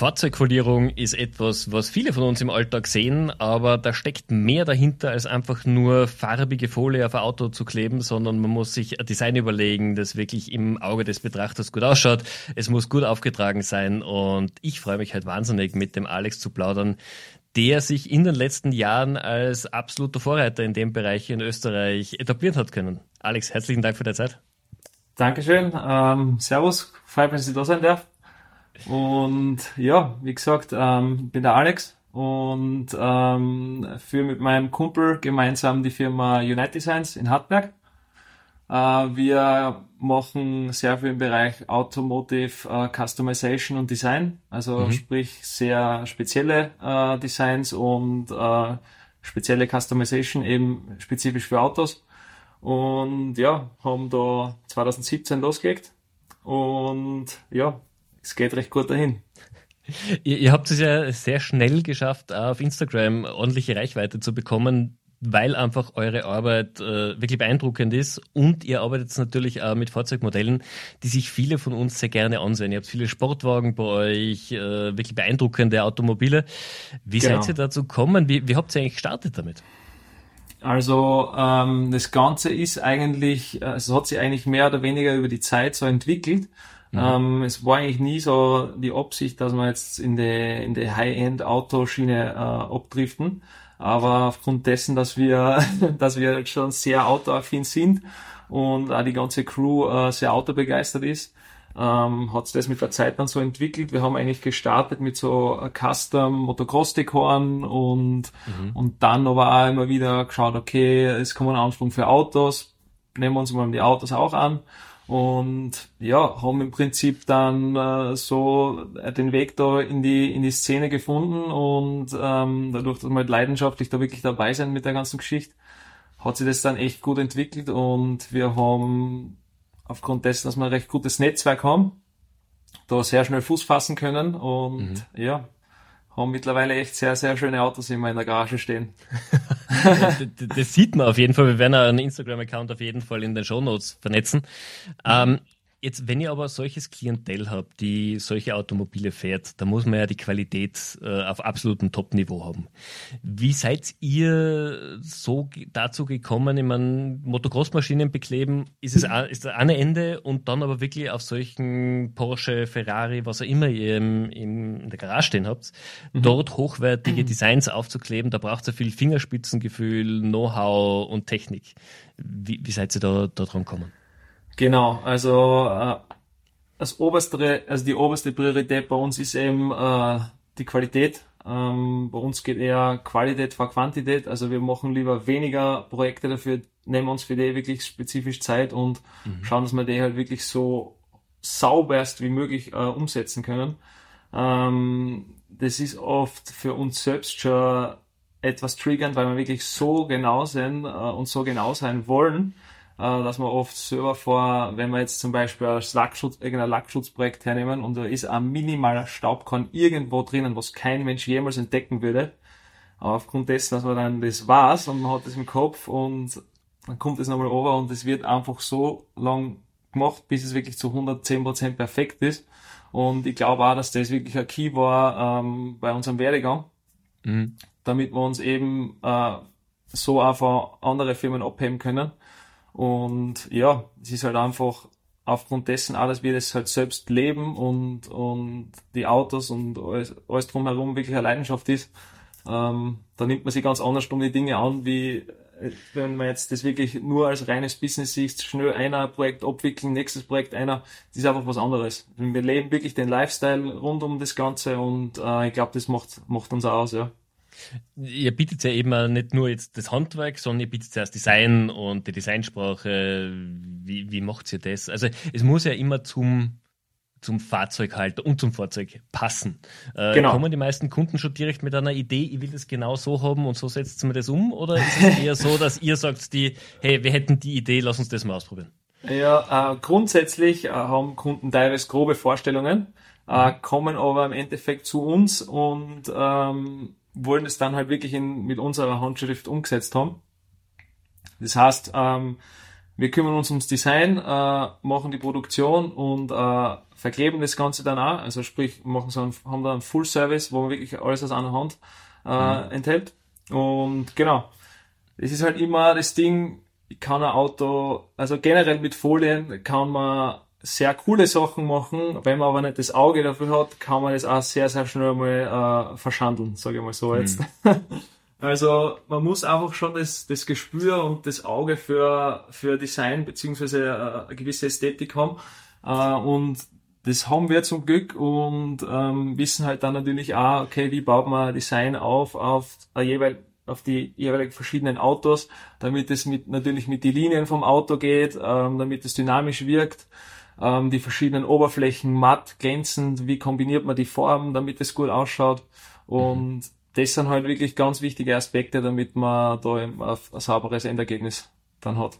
Fahrzeugfolierung ist etwas, was viele von uns im Alltag sehen, aber da steckt mehr dahinter, als einfach nur farbige Folie auf ein Auto zu kleben, sondern man muss sich ein Design überlegen, das wirklich im Auge des Betrachters gut ausschaut. Es muss gut aufgetragen sein und ich freue mich halt wahnsinnig, mit dem Alex zu plaudern, der sich in den letzten Jahren als absoluter Vorreiter in dem Bereich in Österreich etablieren hat können. Alex, herzlichen Dank für deine Zeit. Dankeschön. Ähm, servus, freut mich, dass ich da sein darf. Und ja, wie gesagt, ähm, bin der Alex und ähm, führe mit meinem Kumpel gemeinsam die Firma Unite Designs in Hartberg. Äh, wir machen sehr viel im Bereich Automotive äh, Customization und Design, also mhm. sprich sehr spezielle äh, Designs und äh, spezielle Customization eben spezifisch für Autos. Und ja, haben da 2017 losgelegt und ja, es geht recht gut dahin. Ihr, ihr habt es ja sehr schnell geschafft, auf Instagram ordentliche Reichweite zu bekommen, weil einfach eure Arbeit äh, wirklich beeindruckend ist und ihr arbeitet natürlich auch mit Fahrzeugmodellen, die sich viele von uns sehr gerne ansehen. Ihr habt viele Sportwagen bei euch, äh, wirklich beeindruckende Automobile. Wie genau. seid ihr dazu gekommen? Wie, wie habt ihr eigentlich gestartet damit? Also ähm, das Ganze ist eigentlich, äh, es hat sich eigentlich mehr oder weniger über die Zeit so entwickelt. Mhm. Ähm, es war eigentlich nie so die Absicht, dass wir jetzt in die, in die High-End-Autoschiene äh, abdriften. Aber aufgrund dessen, dass wir, dass wir schon sehr autoaffin sind und auch die ganze Crew äh, sehr autobegeistert ist, ähm, hat sich das mit der Zeit dann so entwickelt. Wir haben eigentlich gestartet mit so Custom Motocross-Dekoren und, mhm. und dann aber auch immer wieder geschaut, okay, es kommen Ansprung für Autos, nehmen wir uns mal die Autos auch an und ja, haben im Prinzip dann äh, so den Weg da in die in die Szene gefunden und ähm, dadurch, dass wir halt leidenschaftlich da wirklich dabei sind mit der ganzen Geschichte, hat sich das dann echt gut entwickelt und wir haben aufgrund dessen, dass wir ein recht gutes Netzwerk haben, da sehr schnell Fuß fassen können und mhm. ja, haben mittlerweile echt sehr, sehr schöne Autos immer in der Garage stehen. das sieht man auf jeden Fall. Wir werden einen Instagram-Account auf jeden Fall in den Show Notes vernetzen. Ähm, Jetzt, wenn ihr aber solches Klientel habt, die solche Automobile fährt, da muss man ja die Qualität äh, auf absolutem Top-Niveau haben. Wie seid ihr so dazu gekommen? Ich meine, Motocross-Maschinen bekleben, ist es ist das eine Ende und dann aber wirklich auf solchen Porsche, Ferrari, was auch immer ihr im, im, in der Garage stehen habt, mhm. dort hochwertige Designs aufzukleben, da braucht es ja viel Fingerspitzengefühl, Know-how und Technik. Wie, wie seid ihr da, da dran gekommen? Genau, also äh, das oberste, also die oberste Priorität bei uns ist eben äh, die Qualität. Ähm, bei uns geht eher Qualität vor Quantität. Also wir machen lieber weniger Projekte dafür, nehmen uns für die wirklich spezifisch Zeit und mhm. schauen, dass wir die halt wirklich so sauberst wie möglich äh, umsetzen können. Ähm, das ist oft für uns selbst schon etwas triggernd, weil wir wirklich so genau sind äh, und so genau sein wollen, äh, dass man oft selber vor, wenn wir jetzt zum Beispiel ein Lackschutz, irgendein Lackschutzprojekt hernehmen und da ist ein minimaler Staubkorn irgendwo drinnen, was kein Mensch jemals entdecken würde. Aber aufgrund dessen, dass man dann das weiß und man hat das im Kopf und dann kommt es nochmal over und es wird einfach so lang gemacht, bis es wirklich zu 110% perfekt ist. Und ich glaube auch, dass das wirklich ein Key war ähm, bei unserem Werdegang, mhm. damit wir uns eben äh, so auch von anderen Firmen abheben können. Und ja, es ist halt einfach aufgrund dessen alles, wir das halt selbst leben und, und die Autos und alles, alles drumherum wirklich eine Leidenschaft ist, ähm, da nimmt man sich ganz anders um die Dinge an, wie äh, wenn man jetzt das wirklich nur als reines Business sieht, schnell einer Projekt abwickeln, nächstes Projekt einer, das ist einfach was anderes. Wir leben wirklich den Lifestyle rund um das Ganze und äh, ich glaube, das macht, macht uns auch aus, ja. Ihr bietet ja eben nicht nur jetzt das Handwerk, sondern ihr bietet ja das Design und die Designsprache. Wie, wie macht ihr das? Also es muss ja immer zum, zum Fahrzeughalter und zum Fahrzeug passen. Äh, genau. Kommen die meisten Kunden schon direkt mit einer Idee, ich will das genau so haben und so setzt man das um? Oder ist es eher so, dass ihr sagt, die, hey, wir hätten die Idee, lass uns das mal ausprobieren? Ja, äh, grundsätzlich äh, haben Kunden teilweise grobe Vorstellungen, äh, mhm. kommen aber im Endeffekt zu uns und ähm, wollen es dann halt wirklich in, mit unserer Handschrift umgesetzt haben. Das heißt, ähm, Wir kümmern uns ums Design, äh, machen die Produktion und äh, verkleben das Ganze dann auch. Also sprich, machen so einen, haben da einen Full Service, wo man wirklich alles aus einer Hand äh, mhm. enthält. Und genau, es ist halt immer das Ding, ich kann ein Auto, also generell mit Folien kann man sehr coole Sachen machen. Wenn man aber nicht das Auge dafür hat, kann man das auch sehr, sehr schnell mal äh, verschandeln, sage ich mal so jetzt. Mhm. also man muss einfach schon das, das Gespür und das Auge für, für Design beziehungsweise äh, eine gewisse Ästhetik haben. Äh, und das haben wir zum Glück und ähm, wissen halt dann natürlich auch, okay, wie baut man Design auf auf jeweil auf die jeweiligen verschiedenen Autos, damit es mit natürlich mit die Linien vom Auto geht, ähm, damit es dynamisch wirkt, ähm, die verschiedenen Oberflächen matt, glänzend, wie kombiniert man die Formen, damit es gut ausschaut und mhm. das sind halt wirklich ganz wichtige Aspekte, damit man da ein, ein sauberes Endergebnis dann hat.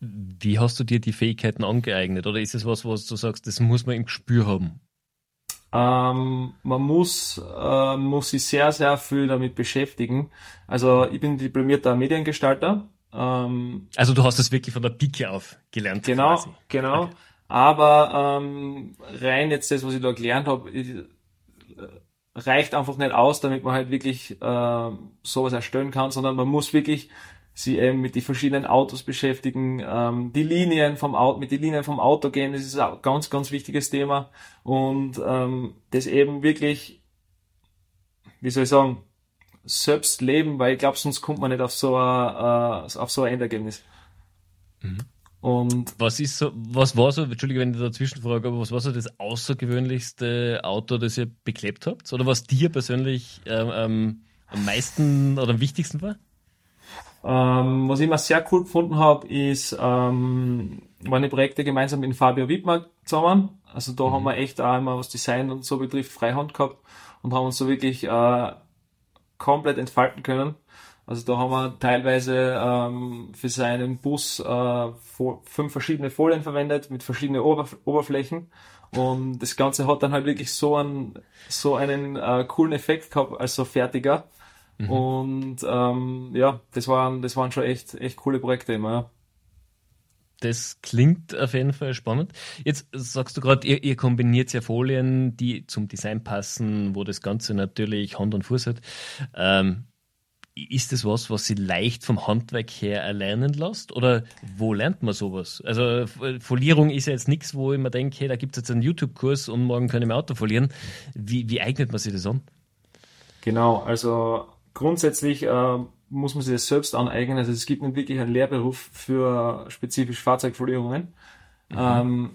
Wie hast du dir die Fähigkeiten angeeignet? Oder ist es was, was du sagst, das muss man im Gespür haben? Ähm, man muss, äh, muss sich sehr, sehr viel damit beschäftigen. Also ich bin diplomierter Mediengestalter. Ähm, also du hast das wirklich von der Pike auf gelernt. Genau, quasi. genau. Okay. Aber ähm, rein jetzt das, was ich da gelernt habe, äh, reicht einfach nicht aus, damit man halt wirklich äh, sowas erstellen kann, sondern man muss wirklich sie eben mit den verschiedenen Autos beschäftigen, ähm, die Linien vom Auto, mit den Linien vom Auto gehen, das ist ein ganz, ganz wichtiges Thema und ähm, das eben wirklich, wie soll ich sagen, selbst leben, weil ich glaube, sonst kommt man nicht auf so ein, äh, auf so ein Endergebnis. Mhm. Und was ist so, was war so, Entschuldige, wenn ich dazwischen frage, aber was war so das außergewöhnlichste Auto, das ihr beklebt habt? Oder was dir persönlich ähm, ähm, am meisten oder am wichtigsten war? Ähm, was ich immer sehr cool gefunden habe, ist, ähm, meine Projekte gemeinsam mit Fabio Wittmann zusammen. Also da mhm. haben wir echt auch immer, was Design und so betrifft, Freihand gehabt und haben uns so wirklich äh, komplett entfalten können. Also da haben wir teilweise ähm, für seinen Bus äh, fünf verschiedene Folien verwendet mit verschiedenen Oberf Oberflächen. Und das Ganze hat dann halt wirklich so einen, so einen äh, coolen Effekt gehabt als so fertiger. Mhm. Und ähm, ja, das waren, das waren schon echt, echt coole Projekte immer. Ja. Das klingt auf jeden Fall spannend. Jetzt sagst du gerade, ihr, ihr, kombiniert ja Folien, die zum Design passen, wo das Ganze natürlich Hand und Fuß hat. Ähm, ist das was, was sie leicht vom Handwerk her erlernen lässt? Oder wo lernt man sowas? Also Folierung ist ja jetzt nichts, wo ich mir denke, hey, da gibt es jetzt einen YouTube-Kurs und morgen kann ich mein Auto folieren. Wie, wie eignet man sich das an? Genau, also grundsätzlich äh, muss man sich das selbst aneignen. Also es gibt nicht wirklich einen Lehrberuf für spezifisch Fahrzeugfolierungen. Mhm. Ähm,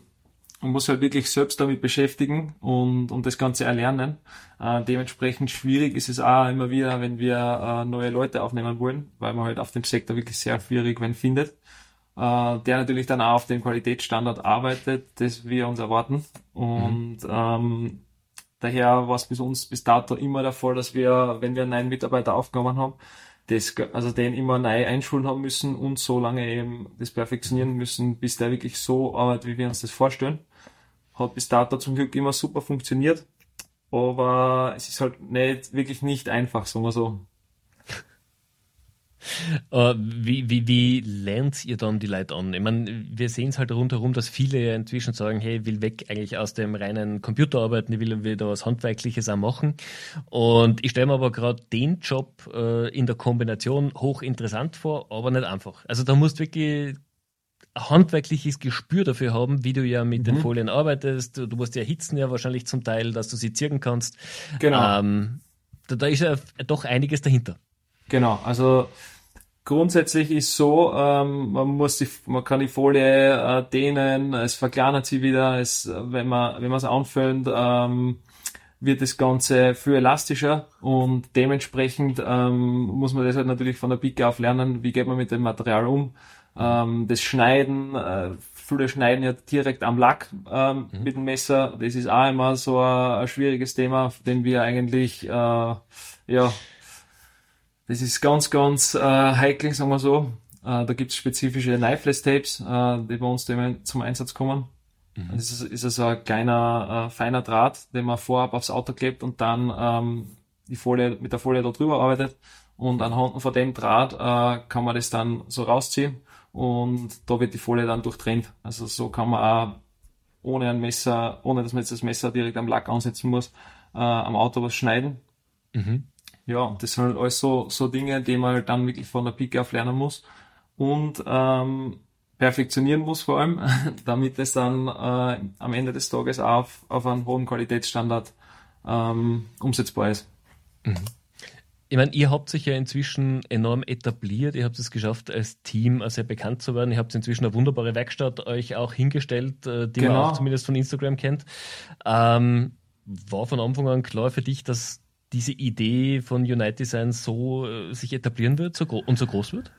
man muss halt wirklich selbst damit beschäftigen und, und das Ganze erlernen. Äh, dementsprechend schwierig ist es auch immer wieder, wenn wir äh, neue Leute aufnehmen wollen, weil man halt auf dem Sektor wirklich sehr schwierig wenn findet. Äh, der natürlich dann auch auf dem Qualitätsstandard arbeitet, das wir uns erwarten. Und mhm. ähm, Daher war es bis uns bis dato immer der Fall, dass wir, wenn wir einen neuen Mitarbeiter aufgenommen haben, das, also den immer neu einschulen haben müssen und so lange eben das perfektionieren müssen, bis der wirklich so arbeitet, wie wir uns das vorstellen. Hat bis dato zum Glück immer super funktioniert, aber es ist halt nicht, wirklich nicht einfach, sagen wir so. Uh, wie, wie, wie lernt ihr dann die Leute an? Ich meine, wir sehen es halt rundherum, dass viele inzwischen sagen, hey, ich will weg eigentlich aus dem reinen Computerarbeiten, ich will wieder was Handwerkliches auch machen. Und ich stelle mir aber gerade den Job uh, in der Kombination hochinteressant vor, aber nicht einfach. Also da musst du wirklich handwerkliches Gespür dafür haben, wie du ja mit mhm. den Folien arbeitest. Du, du musst ja erhitzen ja wahrscheinlich zum Teil, dass du sie zirken kannst. Genau. Ähm, da, da ist ja doch einiges dahinter. Genau, also Grundsätzlich ist so, ähm, man muss die, man kann die Folie äh, dehnen, es verkleinert sie wieder, es, wenn man, wenn man es anfüllt, ähm, wird das Ganze viel elastischer und dementsprechend ähm, muss man das halt natürlich von der Pike auf lernen, wie geht man mit dem Material um. Ähm, das Schneiden, äh, viele schneiden ja direkt am Lack ähm, mhm. mit dem Messer, das ist auch immer so ein, ein schwieriges Thema, den wir eigentlich äh, ja das ist ganz, ganz äh, heikel, sagen wir so. Äh, da gibt es spezifische Knifeless Tapes, äh, die bei uns zum Einsatz kommen. Mhm. Das ist, ist also ein kleiner, äh, feiner Draht, den man vorab aufs Auto klebt und dann ähm, die Folie, mit der Folie da drüber arbeitet. Und anhand von dem Draht äh, kann man das dann so rausziehen und da wird die Folie dann durchtrennt. Also so kann man auch ohne ein Messer, ohne dass man jetzt das Messer direkt am Lack ansetzen muss, äh, am Auto was schneiden. Mhm. Ja, das sind halt alles so, so Dinge, die man halt dann wirklich von der Pike auf lernen muss und ähm, perfektionieren muss vor allem, damit es dann äh, am Ende des Tages auf, auf einen hohen Qualitätsstandard ähm, umsetzbar ist. Mhm. Ich meine, ihr habt sich ja inzwischen enorm etabliert. Ihr habt es geschafft, als Team sehr bekannt zu werden. Ihr habt inzwischen eine wunderbare Werkstatt euch auch hingestellt, äh, die genau. man auch zumindest von Instagram kennt. Ähm, war von Anfang an klar für dich, dass diese Idee von United Design so äh, sich etablieren wird so und so groß wird?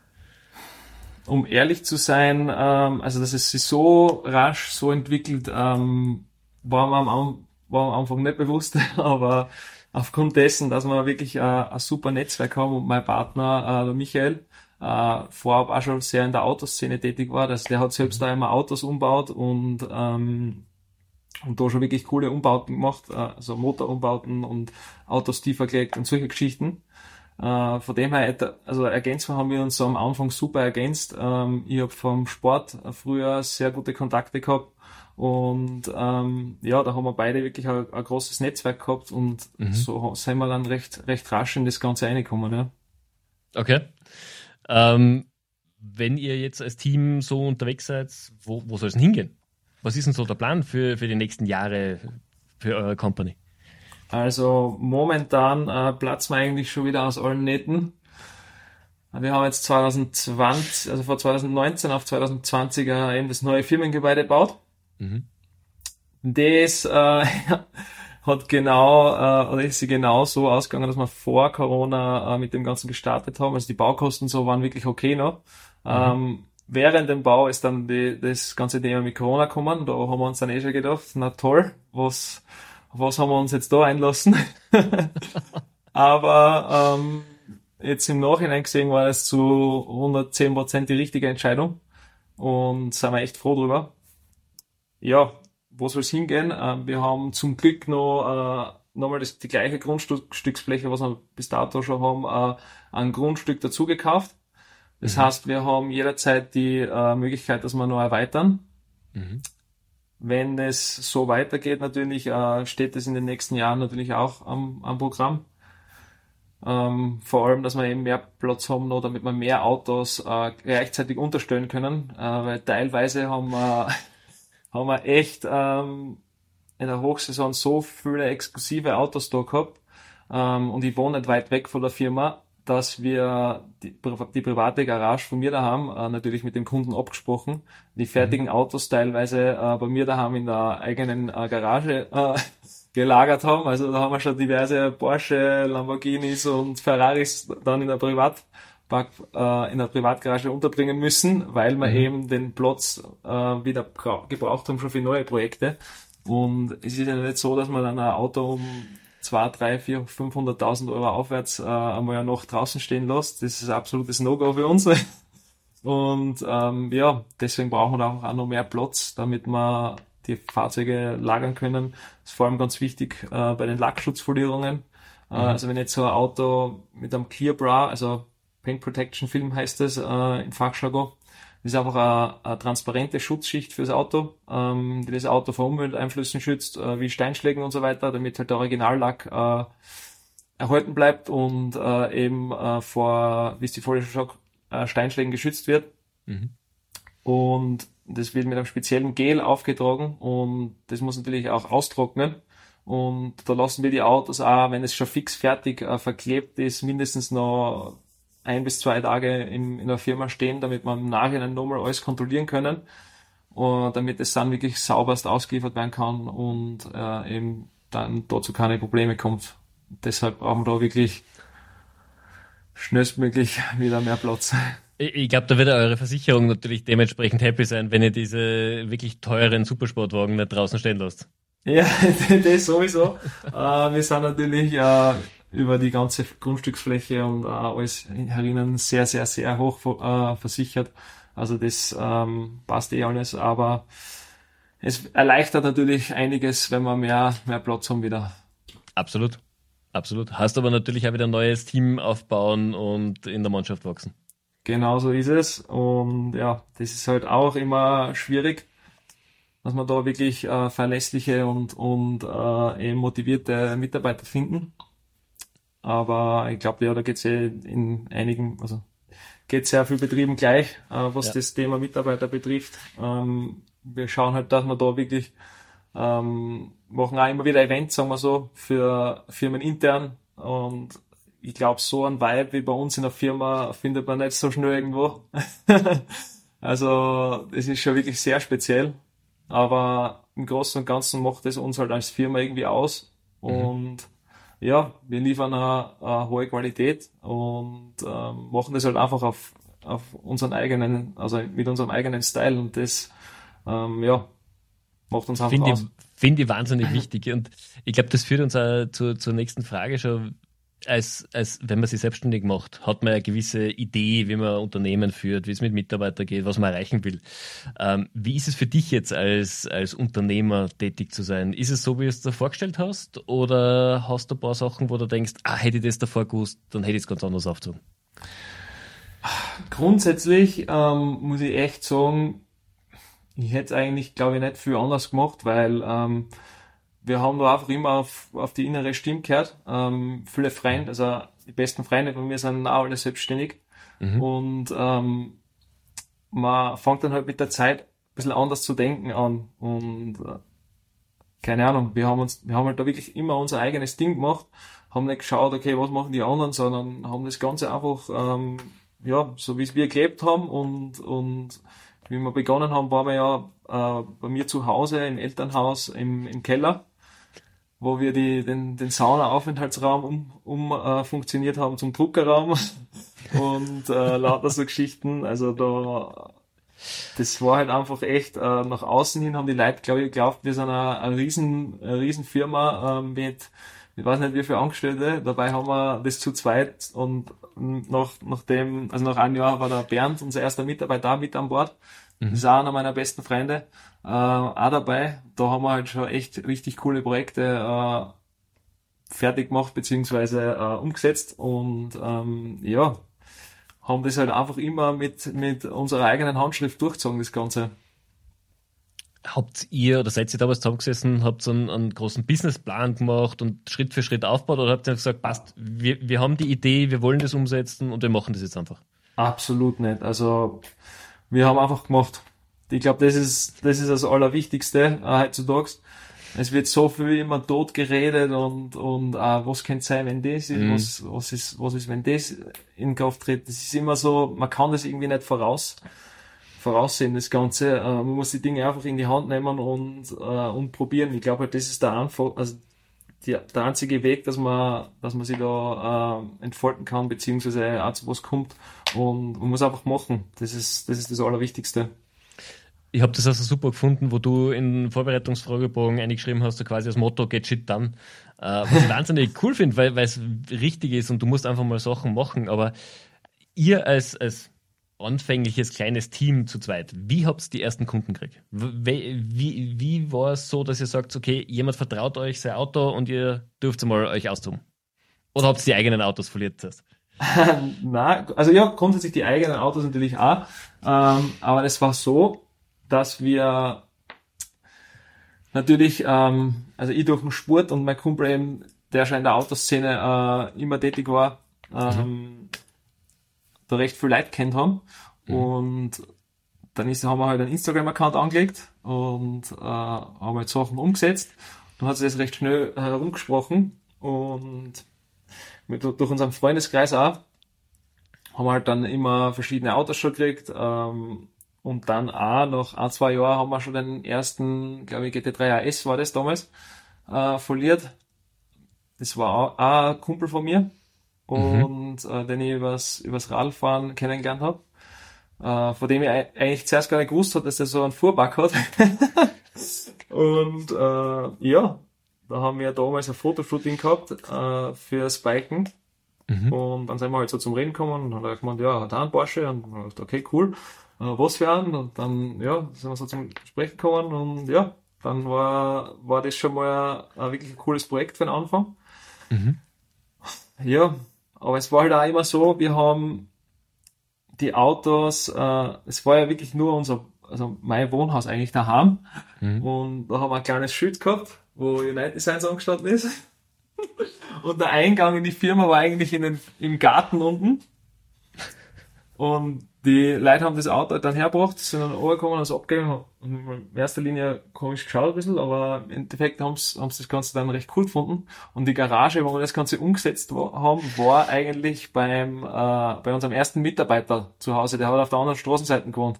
Um ehrlich zu sein, ähm, also dass es sich so rasch so entwickelt, ähm, war, mir am, war am Anfang nicht bewusst, aber aufgrund dessen, dass wir wirklich äh, ein super Netzwerk haben und mein Partner, äh, der Michael, äh, vorab auch schon sehr in der Autoszene tätig war, dass der hat selbst da immer Autos umbaut und ähm, und da schon wirklich coole Umbauten gemacht, äh, also Motorumbauten und Autos tiefer gelegt und solche Geschichten. Äh, von dem her, also Ergänzung haben wir uns am Anfang super ergänzt. Ähm, ich habe vom Sport früher sehr gute Kontakte gehabt und ähm, ja, da haben wir beide wirklich ein, ein großes Netzwerk gehabt und mhm. so sind wir dann recht, recht rasch in das Ganze reingekommen. Ja. Okay. Ähm, wenn ihr jetzt als Team so unterwegs seid, wo, wo soll es denn hingehen? Was ist denn so der Plan für, für die nächsten Jahre für eure Company? Also momentan äh, platzen wir eigentlich schon wieder aus allen Nähten. Wir haben jetzt 2020, also vor 2019 auf 2020 äh, eben das neue Firmengebäude gebaut. Mhm. Das äh, hat genau, äh, oder ist sie genau so ausgegangen, dass wir vor Corona äh, mit dem Ganzen gestartet haben. Also die Baukosten so waren wirklich okay noch. Mhm. Ähm, während dem Bau ist dann die, das ganze Thema mit Corona gekommen. Da haben wir uns dann eh schon gedacht, na toll, was, was haben wir uns jetzt da einlassen? Aber ähm, jetzt im Nachhinein gesehen war es zu 110 Prozent die richtige Entscheidung und sind wir echt froh drüber ja, wo soll es hingehen? Äh, wir haben zum Glück noch äh, nochmal das, die gleiche Grundstücksfläche, was wir bis dato schon haben, äh, ein Grundstück dazu gekauft. Das mhm. heißt, wir haben jederzeit die äh, Möglichkeit, dass wir noch erweitern. Mhm. Wenn es so weitergeht, natürlich äh, steht es in den nächsten Jahren natürlich auch am, am Programm. Ähm, vor allem, dass wir eben mehr Platz haben, noch, damit wir mehr Autos äh, gleichzeitig unterstellen können, weil teilweise haben wir haben wir echt ähm, in der Hochsaison so viele exklusive Autos da gehabt ähm, und ich wohne nicht weit weg von der Firma, dass wir die, die private Garage von mir daheim äh, natürlich mit dem Kunden abgesprochen, die fertigen mhm. Autos teilweise äh, bei mir daheim in der eigenen äh, Garage äh, gelagert haben. Also da haben wir schon diverse Porsche, Lamborghinis und Ferraris dann in der Privat Park, äh, in der Privatgarage unterbringen müssen, weil wir mhm. eben den Platz äh, wieder gebraucht haben schon für neue Projekte. Und es ist ja nicht so, dass man dann ein Auto um 2, 3, 4, 500.000 Euro aufwärts äh, einmal noch draußen stehen lässt. Das ist ein absolutes No-Go für uns. Und ähm, ja, deswegen brauchen wir auch, noch mehr Platz, damit wir die Fahrzeuge lagern können. Das ist vor allem ganz wichtig äh, bei den Lackschutzfolierungen. Äh, mhm. Also wenn jetzt so ein Auto mit einem Clear Bra, also Paint Protection Film heißt das äh, in Fachjargon. Das ist einfach eine, eine transparente Schutzschicht fürs Auto, ähm, die das Auto vor Umwelteinflüssen schützt, äh, wie Steinschlägen und so weiter, damit halt der Originallack äh, erhalten bleibt und äh, eben äh, vor, wie es die Folie schon sagt, äh, Steinschlägen geschützt wird. Mhm. Und das wird mit einem speziellen Gel aufgetragen und das muss natürlich auch austrocknen. Und da lassen wir die Autos auch, wenn es schon fix fertig äh, verklebt ist, mindestens noch ein bis zwei Tage in, in der Firma stehen, damit man im Nachhinein nochmal alles kontrollieren können und damit es dann wirklich sauberst ausgeliefert werden kann und äh, eben dann dazu keine Probleme kommt. Deshalb brauchen wir da wirklich schnellstmöglich wieder mehr Platz. Ich glaube, da wird eure Versicherung natürlich dementsprechend happy sein, wenn ihr diese wirklich teuren Supersportwagen nicht draußen stehen lasst. Ja, das sowieso. äh, wir sind natürlich äh, über die ganze Grundstücksfläche und äh, alles herinnen sehr, sehr, sehr hoch äh, versichert. Also das ähm, passt eh alles, aber es erleichtert natürlich einiges, wenn wir mehr, mehr Platz haben wieder. Absolut. Absolut. Hast aber natürlich auch wieder ein neues Team aufbauen und in der Mannschaft wachsen. Genau so ist es. Und ja, das ist halt auch immer schwierig, dass man da wirklich äh, verlässliche und, und äh, eben motivierte Mitarbeiter finden. Aber ich glaube, ja, da geht es eh in einigen, also geht sehr viel Betrieben gleich, äh, was ja. das Thema Mitarbeiter betrifft. Ähm, wir schauen halt, dass wir da wirklich ähm, machen auch immer wieder Events, sagen wir so, für Firmen intern und ich glaube, so ein Vibe wie bei uns in der Firma findet man nicht so schnell irgendwo. also, es ist schon wirklich sehr speziell. Aber im Großen und Ganzen macht es uns halt als Firma irgendwie aus. Mhm. Ja, wir liefern eine, eine hohe Qualität und ähm, machen das halt einfach auf, auf unseren eigenen, also mit unserem eigenen Style und das, ähm, ja, macht uns einfach Finde aus. Finde ich wahnsinnig wichtig. Und ich glaube, das führt uns auch zu, zur nächsten Frage schon als, als wenn man sich selbstständig macht, hat man eine gewisse Idee, wie man Unternehmen führt, wie es mit Mitarbeitern geht, was man erreichen will. Ähm, wie ist es für dich jetzt als, als Unternehmer tätig zu sein? Ist es so, wie du es dir vorgestellt hast? Oder hast du ein paar Sachen, wo du denkst, ah, hätte ich das davor gewusst, dann hätte ich es ganz anders aufgezogen? Grundsätzlich ähm, muss ich echt sagen, ich hätte es eigentlich, glaube ich, nicht viel anders gemacht, weil ähm, wir haben da einfach immer auf, auf die innere Stimme gehört. Ähm, viele Freunde, also die besten Freunde von mir sind auch alle selbstständig. Mhm. Und ähm, man fängt dann halt mit der Zeit ein bisschen anders zu denken an. Und äh, keine Ahnung, wir haben uns, wir haben halt da wirklich immer unser eigenes Ding gemacht, haben nicht geschaut, okay, was machen die anderen, sondern haben das Ganze einfach, ähm, ja, so wie es wir gelebt haben und, und wie wir begonnen haben, waren wir ja äh, bei mir zu Hause im Elternhaus im, im Keller wo wir die, den, den Sauna-Aufenthaltsraum um, um äh, funktioniert haben zum Druckerraum und äh, lauter so Geschichten. Also da, das war halt einfach echt, äh, nach außen hin haben die Leute, glaube ich, geglaubt, wir sind eine, eine riesen, riesen Firma äh, mit, ich weiß nicht wie viele Angestellte, dabei haben wir das zu zweit und nach, nachdem, also nach einem Jahr war der Bernd, unser erster Mitarbeiter, mit an Bord. Mhm. Das ist auch einer meiner besten Freunde äh, auch dabei. Da haben wir halt schon echt richtig coole Projekte äh, fertig gemacht beziehungsweise äh, umgesetzt und ähm, ja, haben das halt einfach immer mit, mit unserer eigenen Handschrift durchgezogen, das Ganze. Habt ihr oder seid ihr damals zusammengesessen, habt einen, einen großen Businessplan gemacht und Schritt für Schritt aufgebaut oder habt ihr gesagt, passt, wir, wir haben die Idee, wir wollen das umsetzen und wir machen das jetzt einfach? Absolut nicht. Also wir haben einfach gemacht. Ich glaube, das ist, das ist das Allerwichtigste äh, heutzutage. Es wird so viel immer tot geredet und, und äh, was könnte sein, wenn das ist, mhm. was, was ist, was ist, wenn das in Kraft tritt. Das ist immer so, man kann das irgendwie nicht voraus, voraussehen, das Ganze. Äh, man muss die Dinge einfach in die Hand nehmen und, äh, und probieren. Ich glaube, halt, das ist der Anfang, also die, der einzige Weg, dass man, dass man sich da äh, entfalten kann, beziehungsweise auch zu was kommt. Und man muss einfach machen. Das ist, das ist das Allerwichtigste. Ich habe das also super gefunden, wo du in Vorbereitungsfragebogen eingeschrieben hast, so quasi das Motto Get Shit Done. Äh, was ich wahnsinnig cool finde, weil es richtig ist und du musst einfach mal Sachen machen. Aber ihr als, als anfängliches kleines Team zu zweit, wie habt ihr die ersten Kunden gekriegt? Wie, wie, wie war es so, dass ihr sagt, okay, jemand vertraut euch sein Auto und ihr dürft mal euch austoben? Oder habt ihr die eigenen Autos verliert zuerst? Na, also ja, grundsätzlich die eigenen Autos natürlich auch. Ähm, aber es war so, dass wir natürlich, ähm, also ich durch den Sport und mein Kumpel eben, der schon in der Autoszene äh, immer tätig war, ähm, mhm. Da recht viel Leute kennt haben. Mhm. Und dann ist, haben wir halt einen Instagram-Account angelegt und äh, haben halt Sachen umgesetzt. Dann hat sich das recht schnell herumgesprochen und mit, durch unseren Freundeskreis auch haben wir halt dann immer verschiedene Autos schon gekriegt. Ähm, und dann auch nach ein, zwei Jahren haben wir schon den ersten, glaube ich, GT3 AS war das damals, äh, verliert. Das war auch, auch ein Kumpel von mir. Und mhm. äh, den ich übers, übers Radfahren kennengelernt habe. Äh, von dem ich eigentlich zuerst gar nicht gewusst habe, dass der so einen Fuhrback hat. und äh, ja, da haben wir damals ein Fotoshooting gehabt äh, für Spiken. Mhm. Und dann sind wir halt so zum Reden gekommen und dann hat er gemeint, ja, hat er einen Porsche und dann dachte, okay, cool äh, was für einen und dann, ja, sind wir so zum Gespräch gekommen und ja, dann war, war das schon mal ein, ein wirklich cooles Projekt für den Anfang. Mhm. Ja, aber es war halt auch immer so, wir haben die Autos, äh, es war ja wirklich nur unser, also mein Wohnhaus eigentlich daheim. Mhm. Und da haben wir ein kleines Schild gehabt, wo United Science angestanden ist. und der Eingang in die Firma war eigentlich in den, im Garten unten. Und die Leute haben das Auto dann hergebracht, sind dann runtergekommen, das abgegeben und in erster Linie komisch geschaut ein bisschen, aber im Endeffekt haben sie, haben sie das Ganze dann recht cool gefunden. Und die Garage, wo wir das Ganze umgesetzt haben, war eigentlich beim, äh, bei unserem ersten Mitarbeiter zu Hause, der hat auf der anderen Straßenseite gewohnt.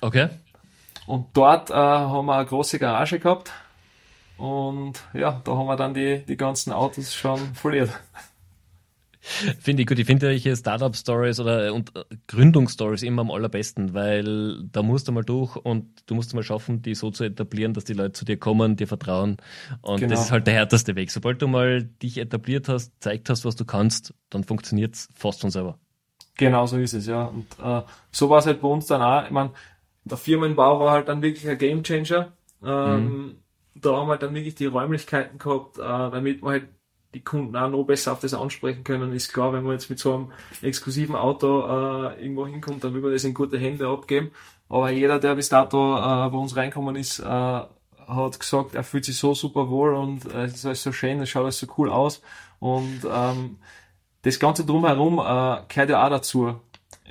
Okay. Und dort äh, haben wir eine große Garage gehabt. Und ja, da haben wir dann die, die ganzen Autos schon verliert. Finde ich gut. Ich finde solche Startup-Stories oder äh, und äh, Gründungsstories immer am allerbesten, weil da musst du mal durch und du musst mal schaffen, die so zu etablieren, dass die Leute zu dir kommen, dir vertrauen. Und genau. das ist halt der härteste Weg. Sobald du mal dich etabliert hast, zeigt hast, was du kannst, dann funktioniert es fast von selber. Genau so ist es, ja. Und äh, so war es halt bei uns dann auch. Ich meine, der Firmenbau war halt dann wirklich ein Gamechanger. Ähm, mhm. Da haben wir halt dann wirklich die Räumlichkeiten gehabt, äh, damit man halt die Kunden auch noch besser auf das ansprechen können. Ist klar, wenn man jetzt mit so einem exklusiven Auto äh, irgendwo hinkommt, dann will man das in gute Hände abgeben. Aber jeder, der bis dato äh, bei uns reinkommen ist, äh, hat gesagt, er fühlt sich so super wohl und äh, es ist alles so schön, es schaut alles so cool aus. Und ähm, das Ganze drumherum äh, gehört ja auch dazu.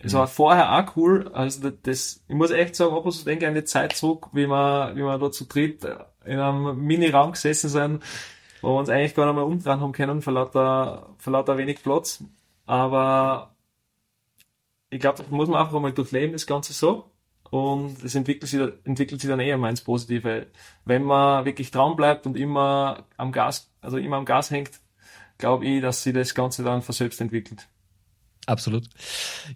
Es war vorher auch cool, also das, ich muss echt sagen, ab und zu denke an die Zeit zurück, wie wir, wie wir da zu dritt in einem Mini-Raum gesessen sind, wo wir uns eigentlich gar nicht mehr umdrehen haben können, vor lauter, vor lauter wenig Platz. Aber ich glaube, das muss man einfach mal durchleben, das Ganze so. Und es entwickelt sich, entwickelt sich dann eher mal ins Positive. Wenn man wirklich dran bleibt und immer am Gas, also immer am Gas hängt, glaube ich, dass sich das Ganze dann von selbst entwickelt. Absolut.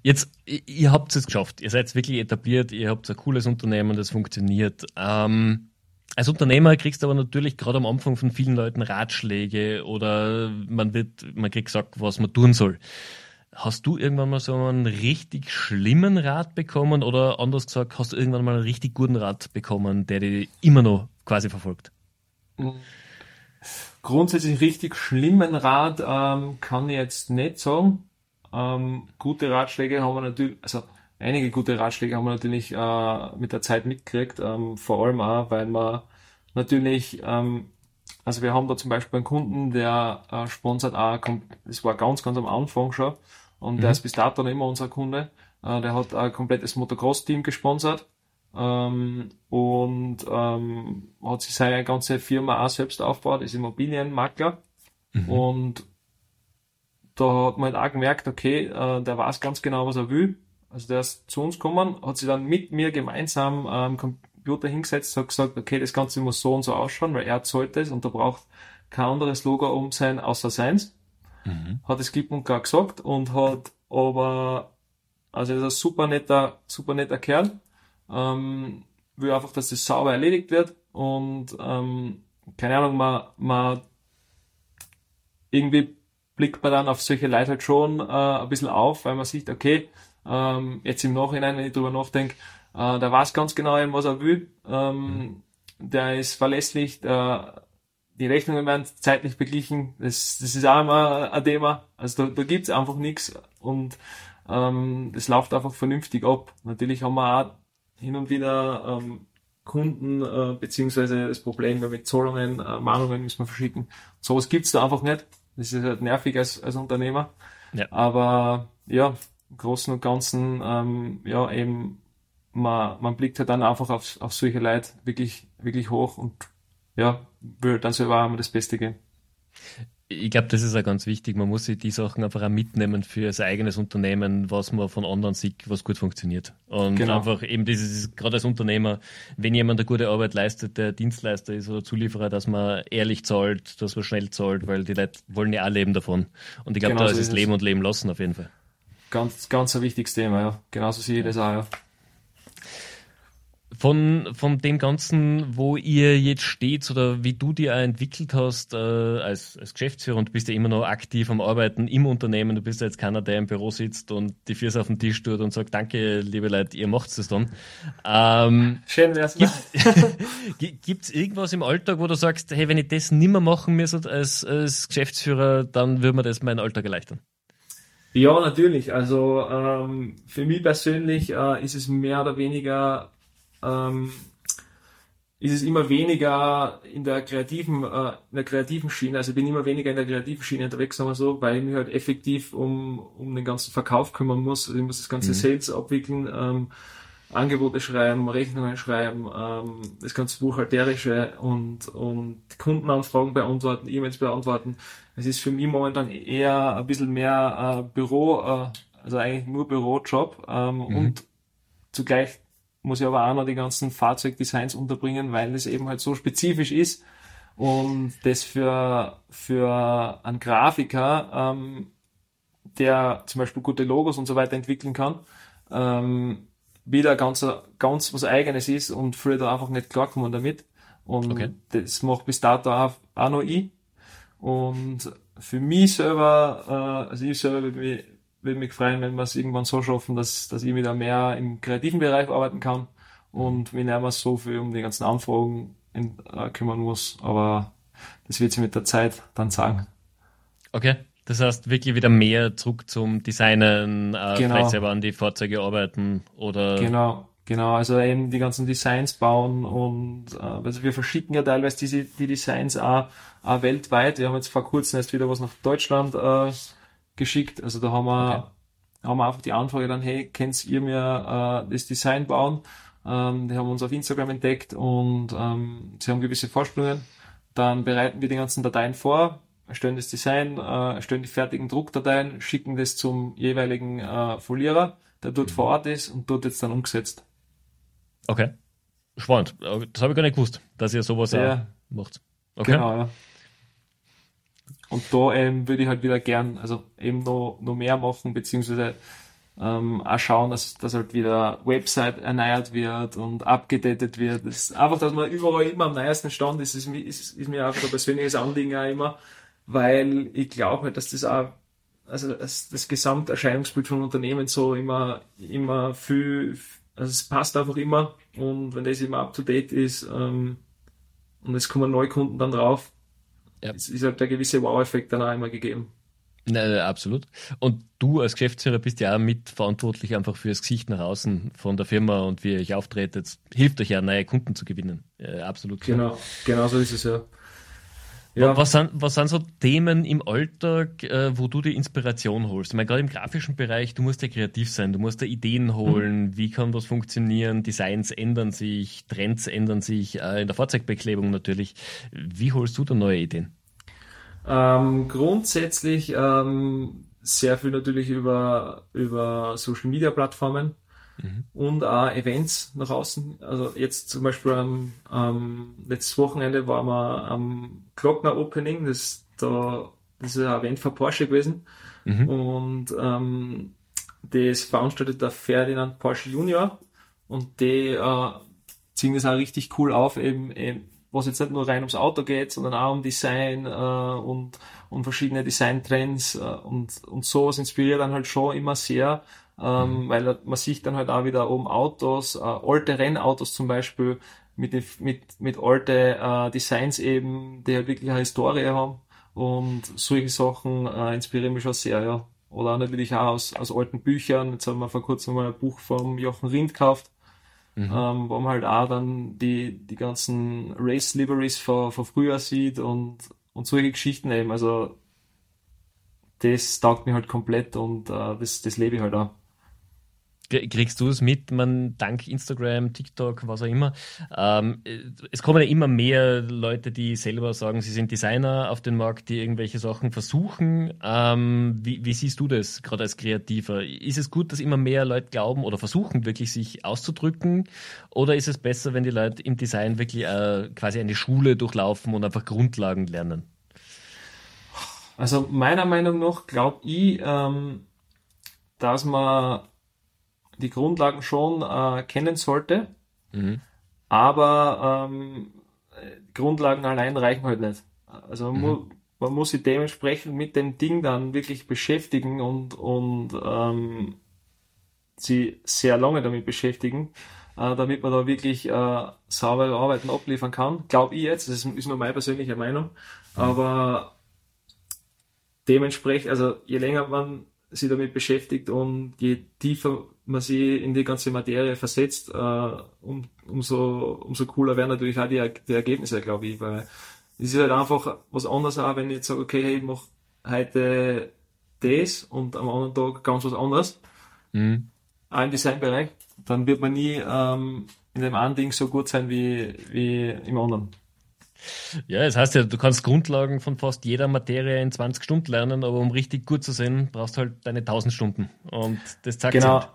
Jetzt, ihr habt es geschafft. Ihr seid wirklich etabliert, ihr habt ein cooles Unternehmen, das funktioniert. Ähm, als Unternehmer kriegst du aber natürlich gerade am Anfang von vielen Leuten Ratschläge oder man wird, man kriegt gesagt, was man tun soll. Hast du irgendwann mal so einen richtig schlimmen Rat bekommen oder anders gesagt, hast du irgendwann mal einen richtig guten Rat bekommen, der dich immer noch quasi verfolgt? Grundsätzlich richtig schlimmen Rat ähm, kann ich jetzt nicht sagen. Ähm, gute Ratschläge haben wir natürlich, also einige gute Ratschläge haben wir natürlich äh, mit der Zeit mitgekriegt, ähm, vor allem auch, weil man natürlich, ähm, also wir haben da zum Beispiel einen Kunden, der äh, sponsert auch, das war ganz, ganz am Anfang schon, und mhm. der ist bis dato immer unser Kunde, äh, der hat ein komplettes Motocross-Team gesponsert. Ähm, und ähm, hat sich seine ganze Firma auch selbst aufgebaut, ist Immobilienmakler. Mhm. und da hat man halt auch gemerkt, okay, äh, der weiß ganz genau, was er will also der ist zu uns gekommen, hat sich dann mit mir gemeinsam am ähm, Computer hingesetzt, hat gesagt, okay, das Ganze muss so und so ausschauen, weil er zahlt das und da braucht kein anderes Logo um sein, außer seins. Mhm. Hat es klipp und klar gesagt und hat aber, also er ist ein super netter, super netter Kerl, ähm, will einfach, dass das sauber erledigt wird und ähm, keine Ahnung, man, man irgendwie blickt man dann auf solche Leute halt schon äh, ein bisschen auf, weil man sieht, okay, ähm, jetzt im Nachhinein, wenn ich drüber nachdenke, äh, der weiß ganz genau, was er will. Ähm, der ist verlässlich, der, die Rechnungen werden zeitlich beglichen. Das, das ist auch immer ein Thema. Also da, da gibt's einfach nichts und ähm, das läuft einfach vernünftig ab. Natürlich haben wir auch hin und wieder ähm, Kunden äh, beziehungsweise das Problem mit Zahlungen, äh, Mahnungen müssen wir verschicken. Sowas gibt's da einfach nicht. Das ist halt nervig als, als Unternehmer. Ja. Aber ja, Großen und Ganzen, ähm, ja, eben, man, man blickt halt dann einfach auf, auf solche Leute wirklich, wirklich hoch und ja, will dann selber auch das Beste geben. Ich glaube, das ist auch ganz wichtig. Man muss sich die Sachen einfach auch mitnehmen für sein eigenes Unternehmen, was man von anderen sieht, was gut funktioniert. Und genau. einfach eben dieses, gerade als Unternehmer, wenn jemand eine gute Arbeit leistet, der Dienstleister ist oder Zulieferer, dass man ehrlich zahlt, dass man schnell zahlt, weil die Leute wollen ja auch leben davon. Und ich glaube, genau da so ist es Leben und Leben lassen auf jeden Fall. Ganz, ganz ein wichtiges Thema, ja. Genauso sehe ich das auch, ja. Von, von dem Ganzen, wo ihr jetzt steht oder wie du dir entwickelt hast äh, als, als Geschäftsführer und du bist ja immer noch aktiv am Arbeiten im Unternehmen, du bist ja jetzt keiner, der im Büro sitzt und die Füße auf den Tisch tut und sagt, danke, liebe Leute, ihr macht es dann. Ähm, Schön wär's Gibt es irgendwas im Alltag, wo du sagst, hey, wenn ich das nimmer machen müsste als, als Geschäftsführer, dann würde mir das meinen Alltag erleichtern? Ja, natürlich. Also ähm, für mich persönlich äh, ist es mehr oder weniger ähm, ist es immer weniger in der kreativen, äh, in der kreativen Schiene, also ich bin immer weniger in der kreativen Schiene unterwegs, sagen wir so, weil ich mich halt effektiv um, um den ganzen Verkauf kümmern muss. Also ich muss das ganze mhm. Sales abwickeln, ähm, Angebote schreiben, Rechnungen schreiben, ähm, das ganze Buchhalterische und, und Kundenanfragen beantworten, E-Mails beantworten. Es ist für mich momentan eher ein bisschen mehr äh, Büro, äh, also eigentlich nur Bürojob ähm, mhm. und zugleich muss ich aber auch noch die ganzen Fahrzeugdesigns unterbringen, weil es eben halt so spezifisch ist und das für, für einen Grafiker, ähm, der zum Beispiel gute Logos und so weiter entwickeln kann, ähm, wieder ganz, ganz was Eigenes ist und früher da einfach nicht klarkommen damit. Und okay. das macht bis dato auch, auch noch ich. Und für mich selber, äh, also ich selber würde mich würde mich freuen, wenn wir es irgendwann so schaffen, dass, dass ich wieder mehr im kreativen Bereich arbeiten kann und mir nicht mehr so viel um die ganzen Anfragen in, äh, kümmern muss. Aber das wird sich mit der Zeit dann sagen. Okay. Das heißt, wirklich wieder mehr zurück zum Designen, äh, genau. vielleicht selber an die Fahrzeuge arbeiten oder. Genau, genau. Also eben die ganzen Designs bauen und äh, also wir verschicken ja teilweise diese die Designs auch, auch weltweit. Wir haben jetzt vor kurzem erst wieder was nach Deutschland äh, geschickt. Also da haben wir, okay. haben wir einfach die Anfrage dann, hey, könnt ihr mir äh, das Design bauen? Ähm, die haben uns auf Instagram entdeckt und ähm, sie haben gewisse Vorstellungen. Dann bereiten wir die ganzen Dateien vor, erstellen das Design, äh, erstellen die fertigen Druckdateien, schicken das zum jeweiligen äh, Folierer, der dort mhm. vor Ort ist und dort jetzt dann umgesetzt. Okay. Spannend. Das habe ich gar nicht gewusst, dass ihr sowas ja. macht. Okay. Genau, ja. Und da ähm, würde ich halt wieder gern, also eben noch, noch mehr machen, beziehungsweise ähm, auch schauen, dass, dass halt wieder Website erneuert wird und abgedatet wird. Das ist einfach, dass man überall immer am neuesten Stand ist, ist, ist, ist mir einfach ein persönliches Anliegen auch immer, weil ich glaube halt, dass das auch also das, das Gesamterscheinungsbild von Unternehmen so immer, immer viel, also es passt einfach immer und wenn das immer up to date ist ähm, und es kommen neue Kunden dann drauf, ja. Es ist halt der gewisse Wow-Effekt dann auch immer gegeben. Na, absolut. Und du als Geschäftsführer bist ja auch mitverantwortlich einfach für das Gesicht nach außen von der Firma und wie ihr euch auftretet. Hilft euch ja, neue Kunden zu gewinnen. Ja, absolut. Genau, genau so ist es ja. Ja. Was, sind, was sind so Themen im Alltag, äh, wo du die Inspiration holst? Ich meine, gerade im grafischen Bereich, du musst ja kreativ sein, du musst da Ideen holen, mhm. wie kann was funktionieren, Designs ändern sich, Trends ändern sich, äh, in der Fahrzeugbeklebung natürlich. Wie holst du da neue Ideen? Ähm, grundsätzlich ähm, sehr viel natürlich über, über Social Media Plattformen mhm. und auch Events nach außen. Also jetzt zum Beispiel am, am letztes Wochenende waren wir am Glockner Opening, das, da, das ist ein Event für Porsche gewesen. Mhm. Und ähm, das veranstaltet der Ferdinand Porsche Junior und die äh, ziehen das auch richtig cool auf, eben, eben was jetzt nicht nur rein ums Auto geht, sondern auch um Design äh, und, und verschiedene Designtrends äh, und, und sowas inspiriert dann halt schon immer sehr ähm, mhm. weil man sieht dann halt auch wieder oben Autos, äh, alte Rennautos zum Beispiel, mit, mit, mit alte äh, Designs eben, die halt wirklich eine Historie haben. Und solche Sachen äh, inspirieren mich schon sehr, ja. Oder natürlich auch aus, aus alten Büchern. Jetzt haben wir vor kurzem mal ein Buch vom Jochen Rindt gekauft, mhm. ähm, wo man halt auch dann die, die ganzen Race Liveries von, von früher sieht und, und solche Geschichten eben. Also das taugt mir halt komplett und äh, das, das lebe ich halt auch. Kriegst du es mit, man dank Instagram, TikTok, was auch immer? Ähm, es kommen ja immer mehr Leute, die selber sagen, sie sind Designer auf den Markt, die irgendwelche Sachen versuchen. Ähm, wie, wie, siehst du das gerade als Kreativer? Ist es gut, dass immer mehr Leute glauben oder versuchen, wirklich sich auszudrücken? Oder ist es besser, wenn die Leute im Design wirklich äh, quasi eine Schule durchlaufen und einfach Grundlagen lernen? Also meiner Meinung nach glaube ich, ähm, dass man die Grundlagen schon äh, kennen sollte, mhm. aber ähm, Grundlagen allein reichen halt nicht. Also man, mhm. mu man muss sich dementsprechend mit dem Ding dann wirklich beschäftigen und, und ähm, sie sehr lange damit beschäftigen, äh, damit man da wirklich äh, saubere Arbeiten abliefern kann. Glaube ich jetzt, das ist, ist nur meine persönliche Meinung, mhm. aber dementsprechend, also je länger man sich damit beschäftigt und je tiefer man sich in die ganze Materie versetzt, äh, um, umso, umso cooler werden natürlich auch die, die Ergebnisse, glaube ich, weil es ist halt einfach was anderes auch, wenn ich jetzt sage, okay, hey, ich mache heute das und am anderen Tag ganz was anderes. Mhm. Auch im Designbereich. Dann wird man nie ähm, in dem einen Ding so gut sein wie, wie im anderen. Ja, das heißt ja, du kannst Grundlagen von fast jeder Materie in 20 Stunden lernen, aber um richtig gut zu sein, brauchst du halt deine 1000 Stunden. Und das zeigt Genau, halt.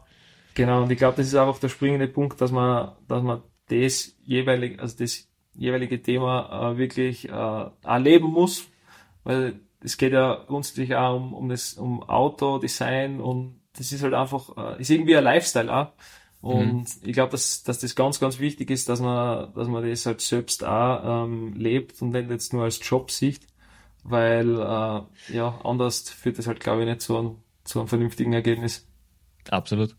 Genau. Und ich glaube, das ist einfach der springende Punkt, dass man, dass man das jeweilig, also das jeweilige Thema äh, wirklich äh, erleben muss, weil es geht ja grundsätzlich auch um, um das, um Auto, Design und das ist halt einfach, äh, ist irgendwie ein Lifestyle auch. Und mhm. ich glaube, dass, dass das ganz, ganz wichtig ist, dass man, dass man das halt selbst auch ähm, lebt und nicht jetzt nur als Job sieht, weil äh, ja, anders führt das halt, glaube ich, nicht zu einem, zu einem vernünftigen Ergebnis. Absolut.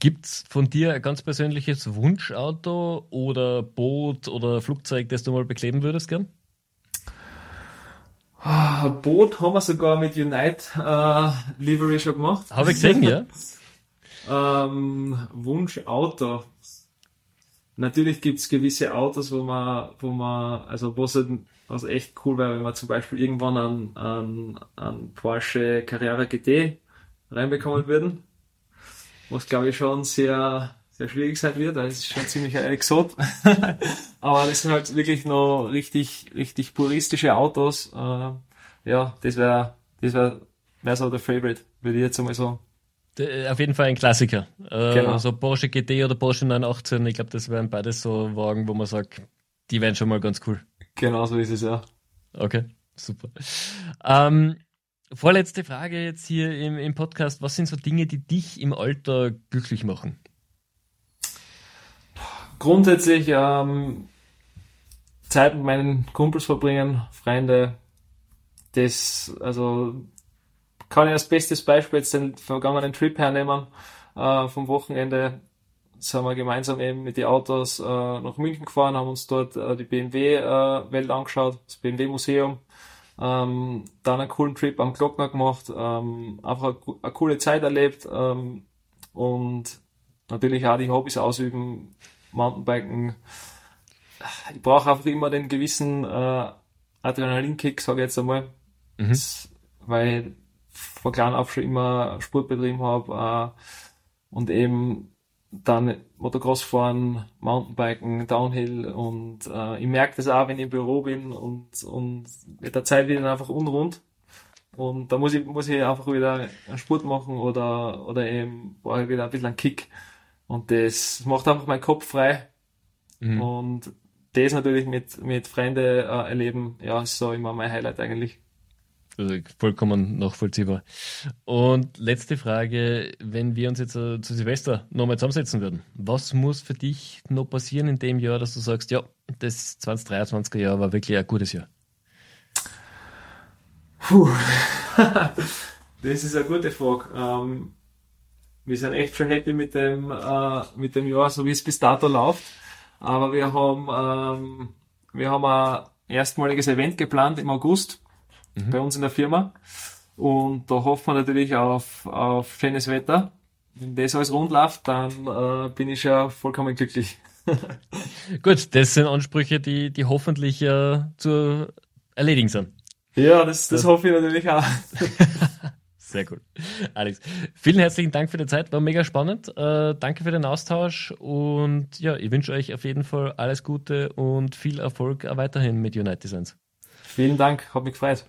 Gibt's von dir ein ganz persönliches Wunschauto oder Boot oder Flugzeug, das du mal bekleben würdest gern? Ah, Boot haben wir sogar mit Unite äh, Livery schon gemacht. Habe ich gesehen, ja. ähm, Wunschauto. Natürlich gibt's gewisse Autos, wo man, wo man, also wo es halt, also echt cool wäre, wenn man zum Beispiel irgendwann an, an, an Porsche Carrera GT reinbekommen würden was glaube ich schon sehr, sehr schwierig sein wird, weil es ist schon ziemlich ein Exot. Aber das sind halt wirklich noch richtig, richtig puristische Autos. Äh, ja, das wäre, das wäre, wäre so der Favorite, würde ich jetzt einmal sagen. Äh, auf jeden Fall ein Klassiker. Äh, genau. So Porsche GT oder Porsche 918, ich glaube, das wären beides so Wagen, wo man sagt, die wären schon mal ganz cool. Genau so ist es ja. Okay, super. Ähm, Vorletzte Frage jetzt hier im, im Podcast. Was sind so Dinge, die dich im Alter glücklich machen? Grundsätzlich ähm, Zeit mit meinen Kumpels verbringen, Freunde. Das, also kann ich als bestes Beispiel jetzt den vergangenen Trip hernehmen. Äh, vom Wochenende sind wir gemeinsam eben mit den Autos äh, nach München gefahren, haben uns dort äh, die BMW-Welt äh, angeschaut, das BMW-Museum ähm, dann einen coolen Trip am Glockner gemacht, ähm, einfach eine, eine, coole Zeit erlebt ähm, und natürlich auch die Hobbys ausüben, Mountainbiken. Ich brauche einfach immer den gewissen äh, Adrenalinkick, sage ich jetzt einmal, mhm. das, weil ich von klein auf schon immer Sport betrieben habe äh, und eben dann Motocross fahren, Mountainbiken, Downhill und äh, ich merke das auch, wenn ich im Büro bin und, und mit der Zeit wird dann einfach unrund. Und da muss ich, muss ich einfach wieder einen Sport machen oder, oder eben ich wieder ein bisschen einen Kick. Und das macht einfach meinen Kopf frei. Mhm. Und das natürlich mit, mit Freunden äh, erleben, ja, ist so immer mein Highlight eigentlich. Also vollkommen nachvollziehbar. Und letzte Frage, wenn wir uns jetzt äh, zu Silvester nochmal zusammensetzen würden, was muss für dich noch passieren in dem Jahr, dass du sagst, ja, das 2023er Jahr war wirklich ein gutes Jahr? Puh, das ist eine gute Frage. Ähm, wir sind echt schon happy mit dem, äh, mit dem Jahr, so wie es bis dato läuft. Aber wir haben, ähm, wir haben ein erstmaliges Event geplant im August mhm. bei uns in der Firma. Und da hoffen wir natürlich auf, auf schönes Wetter. Wenn das alles rund läuft, dann äh, bin ich ja vollkommen glücklich. Gut, das sind Ansprüche, die, die hoffentlich äh, zu erledigen sind. Ja, das, das, das hoffe ich natürlich auch. Sehr gut. Alex, vielen herzlichen Dank für die Zeit, war mega spannend. Äh, danke für den Austausch und ja, ich wünsche euch auf jeden Fall alles Gute und viel Erfolg weiterhin mit United Designs. Vielen Dank, hat mich gefreut.